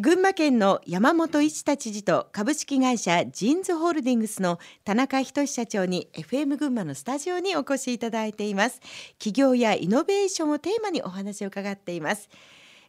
群馬県の山本一太知事と株式会社ジーンズホールディングスの田中仁社長に FM 群馬のスタジオにお越しいただいています。企業やイノベーションをテーマにお話を伺っています。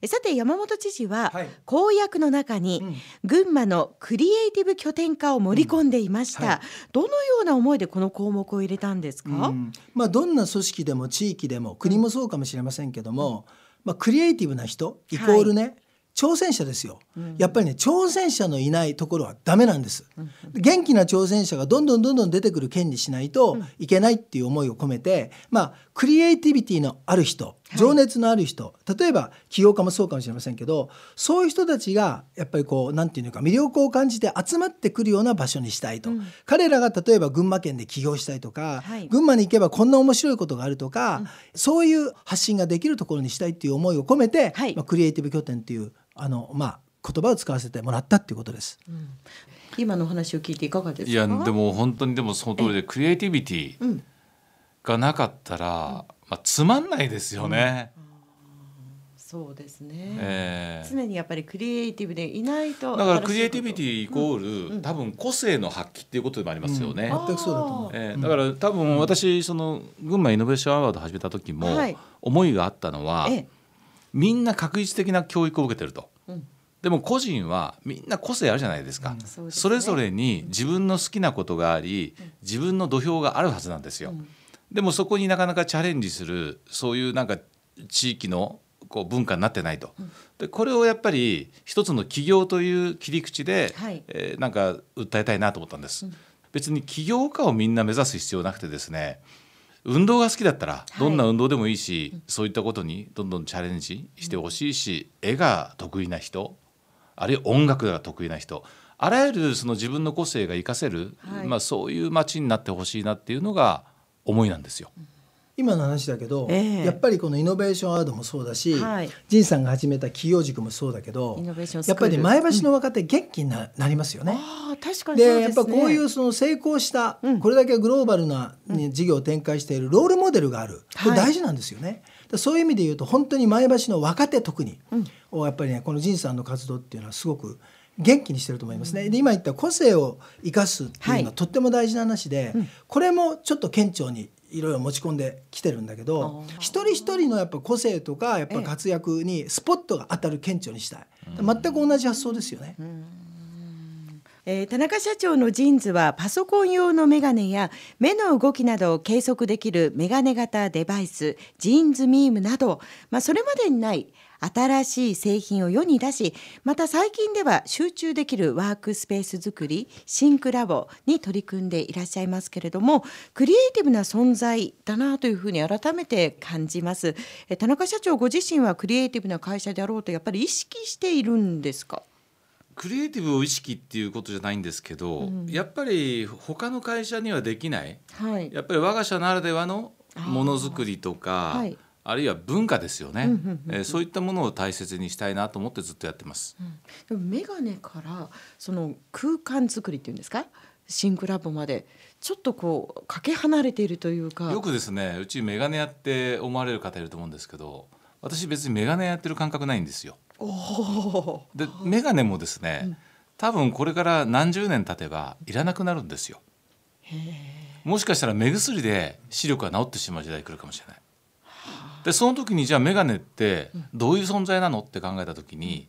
さて山本知事は、はい、公約の中に、うん、群馬のクリエイティブ拠点化を盛り込んでいました、うんはい、どのような思いでこの項目を入れたんですか、うん、まあどんな組織でも地域でも国もそうかもしれませんけども、まあクリエイティブな人イコールね、はい挑戦者ですよ、うん、やっぱりね挑戦者のいないところはダメなんです、うん、元気な挑戦者がどんどんどんどん出てくる県にしないといけないっていう思いを込めて、まあクリエイティビティのある人情熱のある人、はい、例えば起業家もそうかもしれませんけどそういう人たちがやっぱりこう何て言うのか魅力を感じて集まってくるような場所にしたいと、うん、彼らが例えば群馬県で起業したいとか、はい、群馬に行けばこんな面白いことがあるとか、うん、そういう発信ができるところにしたいっていう思いを込めて、はい、まあ、クリエイティブ拠点っていうあのまあ言葉を使わせてもらったっていうことです。うん、今の話を聞いていかがですか？いやでも本当にでもその通りでクリエイティビティがなかったら、まあつまんないですよね。うん。そうですね、えー、常にやっぱりクリエイティブでいないとだからクリエイティビティイコール、うん。うん、多分個性の発揮っていうことでもありますよね、うん、全くそうだと思う、えー、だから多分私その群馬イノベーションアワード始めた時も思いがあったのは、はい、みんな確実的な教育を受けてると。でも個人はみんな個性あるじゃないですか、うんそれぞれに自分の好きなことがあり自分の土俵があるはずなんですよ、うん、でもそこになかなかチャレンジするそういうなんか地域のこう文化になってないと、でこれをやっぱり一つの起業という切り口で、はい、えー、なんか訴えたいなと思ったんです、別に起業家をみんな目指す必要なくてですね運動が好きだったらどんな運動でもいいし、はい、そういったことにどんどんチャレンジしてほしいし、絵が得意な人あるいは音楽が得意な人あらゆるその自分の個性が活かせる、はい、まあ、そういう街になってほしいなっていうのが思いなんですよ。今の話だけど、えー、やっぱりこのイノベーションアワードもそうだし、はい、仁さんが始めた企業塾もそうだけどやっぱり前橋の若手元気にな,、なりますよね。あ確かにで、ね、やっぱこういうその成功した、うん、これだけグローバルな、ね、事業を展開しているロールモデルがある。これ大事なんですよね。はい、そういう意味で言うと本当に前橋の若手特に、うん、やっぱりねこの仁さんの活動っていうのはすごく元気にしてると思いますね。で今言った個性を生かすっていうのはとっても大事な話で、はい。これもちょっと顕著にいろいろ持ち込んできてるんだけど一人一人のやっぱ個性とかやっぱ活躍にスポットが当たる顕著にしたい、全く同じ発想ですよね。えー、田中社長のジーンズはパソコン用のメガネや目の動きなどを計測できるメガネ型デバイスジーンズミームなど、まあ、それまでにない新しい製品を世に出しまた最近では集中できるワークスペース作りシンクラボに取り組んでいらっしゃいますけれどもクリエイティブな存在だなというふうに改めて感じます。田中社長ご自身はクリエイティブな会社であろうとやっぱり意識しているんですか？クリエイティブを意識っていうことじゃないんですけど、うん、やっぱり他の会社にはできない、はい、やっぱり我が社ならではのものづくりとか、はい、あるいは文化ですよね、えー、そういったものを大切にしたいなと思ってずっとやってます。うん、でもメガネからその空間作りっていうんですか？シンクラボまでちょっとこうかけ離れているというか。よくですねうちメガネやって思われる方いると思うんですけど私別にメガネやってる感覚ないんですよ。でメガネもですね、うん、多分これから何十年経てばいらなくなるんですよ。もしかしたら目薬で視力が治ってしまう時代来るかもしれない。でその時にじゃあメガネってどういう存在なのって考えた時に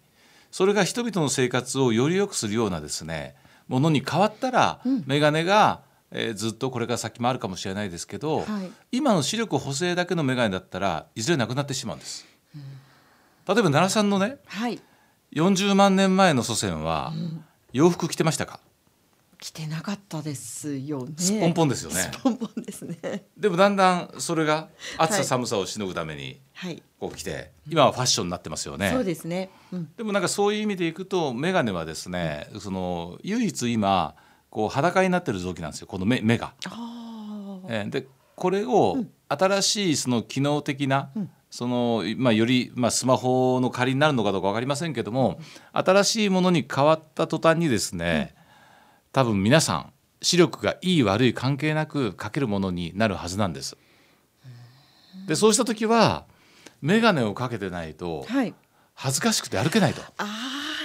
それが人々の生活をより良くするようなですねものに変わったら、メガネが、えー、ずっとこれから先もあるかもしれないですけど、はい、今の視力補正だけのメガネだったらいずれなくなってしまうんです。うん、例えば奈良さんのね、はい、40万年前の祖先は洋服着てましたか、着てなかったですよね。すっぽんぽんですよね。すっぽんぽんですね。でもだんだんそれが暑さ寒さをしのぐためにこう着て、今はファッションになってますよね。そうですね。うん、でもなんかそういう意味でいくと眼鏡はですね、その唯一今こう裸になってる臓器なんですよ。この目目が。えー、でこれを新しいその機能的な、うんそのまあ、より、まあ、スマホの仮になるのかどうか分かりませんけども新しいものに変わった途端にですね、多分皆さん視力がいい悪い関係なくかけるものになるはずなんです。でそうした時は眼鏡をかけてないと恥ずかしくて歩けないと。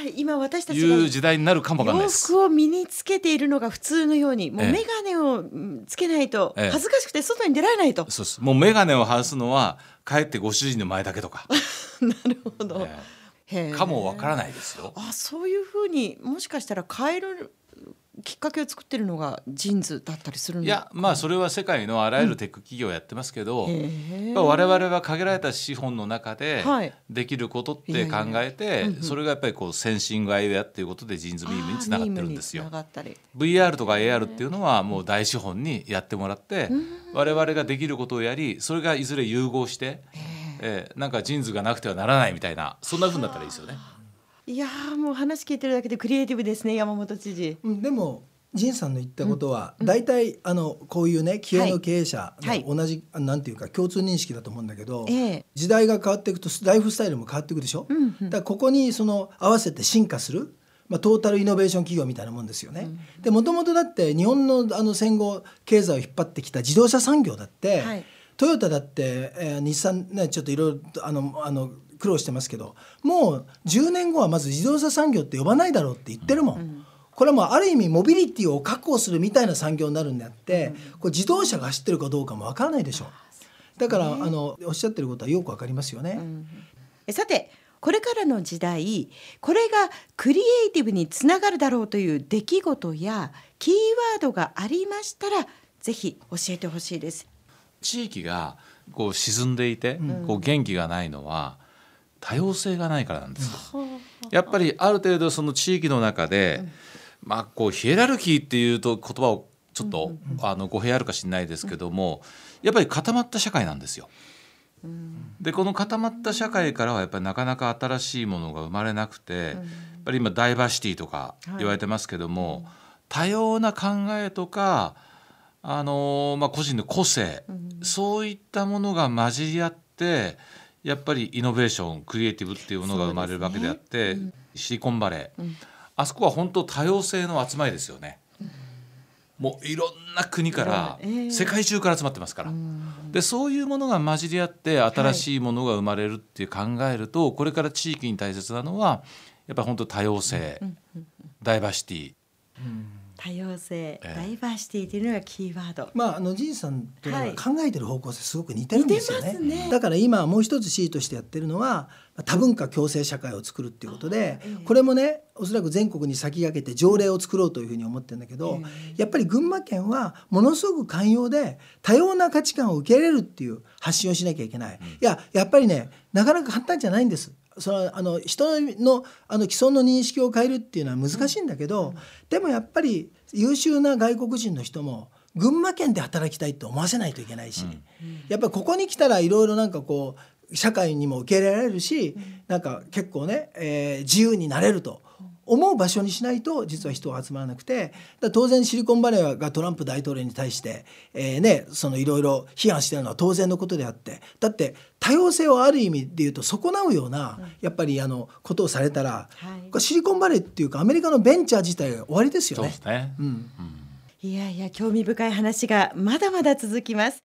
あ今私たちいう時代になるかもわかんないです。洋服を身につけているのが普通のようにもう眼鏡をつけないと恥ずかしくて外に出られないと、ええ、そうです。もう眼鏡を外すのは帰ってご主人の前だけとか。なるほど、えかもわからないですよ。あそういうふうにもしかしたら変えるきっかけを作ってるのが JINS だったりするいやまあそれは世界のあらゆるテック企業やってますけど、うん、我々は限られた資本の中でできることって考えてそれがやっぱりこうセンシングアイウェアっていうことで JINS MEME につながってるんですよ。VR とか AR っていうのはもう大資本にやってもらって我々ができることをやりそれがいずれ融合して、えー、なんか JINS がなくてはならないみたいなそんなふうになったらいいですよね。いやもう話聞いてるだけでクリエイティブですね山本知事。うん、でも仁さんの言ったことは、うん、大体あのこういうね企業の経営者の同じ、はい、なんていうか共通認識だと思うんだけど、えー、時代が変わっていくとライフスタイルも変わっていくでしょ、うんうん、だからここにその合わせて進化する、まあ、トータルイノベーション企業みたいなもんですよね。うん、でもともとだって日本のあの戦後経済を引っ張ってきた自動車産業だって、はい、トヨタだって、えー、日産ねちょっといろいろあのあの苦労してますけどもう10年後はまず自動車産業って呼ばないだろうって言ってるもん。うんこれはもうある意味モビリティを確保するみたいな産業になるんであって、これ自動車が走ってるかどうかもわからないでしょう。だから、あのおっしゃってることはよくわかりますよね。うん、さてこれからの時代これがクリエイティブにつながるだろうという出来事やキーワードがありましたらぜひ教えてほしいです。地域がこう沈んでいて、こう元気がないのは多様性がないからなんです。やっぱりある程度その地域の中で、まあこうヒエラルキーっていうと言葉をちょっと、あの語弊あるかしれないですけども、やっぱり固まった社会なんですよ。でこの固まった社会からはやっぱりなかなか新しいものが生まれなくて、やっぱり今ダイバーシティとか言われてますけども、多様な考えとかあのまあ、個人の個性、そういったものが混じり合ってやっぱりイノベーションクリエイティブっていうものが生まれるわけであって、ね。うん、シリコンバレー、あそこは本当多様性の集まりですよね。もういろんな国から世界中から集まってますから、でそういうものが混じり合って新しいものが生まれるっていう考えると、これから地域に大切なのはやっぱり本当多様性、ダイバーシティ、多様性、ダイバーシティというのがキーワード。まああのじいさんと考えてる方向性すごく似てるんですよね。ねだから今もう一つ C としてやってるのは多文化共生社会を作るっていうことで、これもねおそらく全国に先駆けて条例を作ろうというふうに思ってるんだけど、やっぱり群馬県はものすごく寛容で多様な価値観を受け入れるっていう発信をしなきゃいけない。いややっぱりねなかなか簡単じゃないんです。そのあの人のあの既存の認識を変えるっていうのは難しいんだけど、でもやっぱり優秀な外国人の人も群馬県で働きたいって思わせないといけないし、やっぱりここに来たらいろいろなんかこう社会にも受け入れられるし、なんか結構ね、えー、自由になれると思う場所にしないと実は人は集まらなくて当然シリコンバレーがトランプ大統領に対して、えーね、そのいろいろ批判してるのは当然のことであってだって多様性をある意味で言うと損なうような、やっぱりあのことをされたら、はい、シリコンバレーっていうかアメリカのベンチャー自体終わりですよね。ねうん、いやいや興味深い話がまだまだ続きます。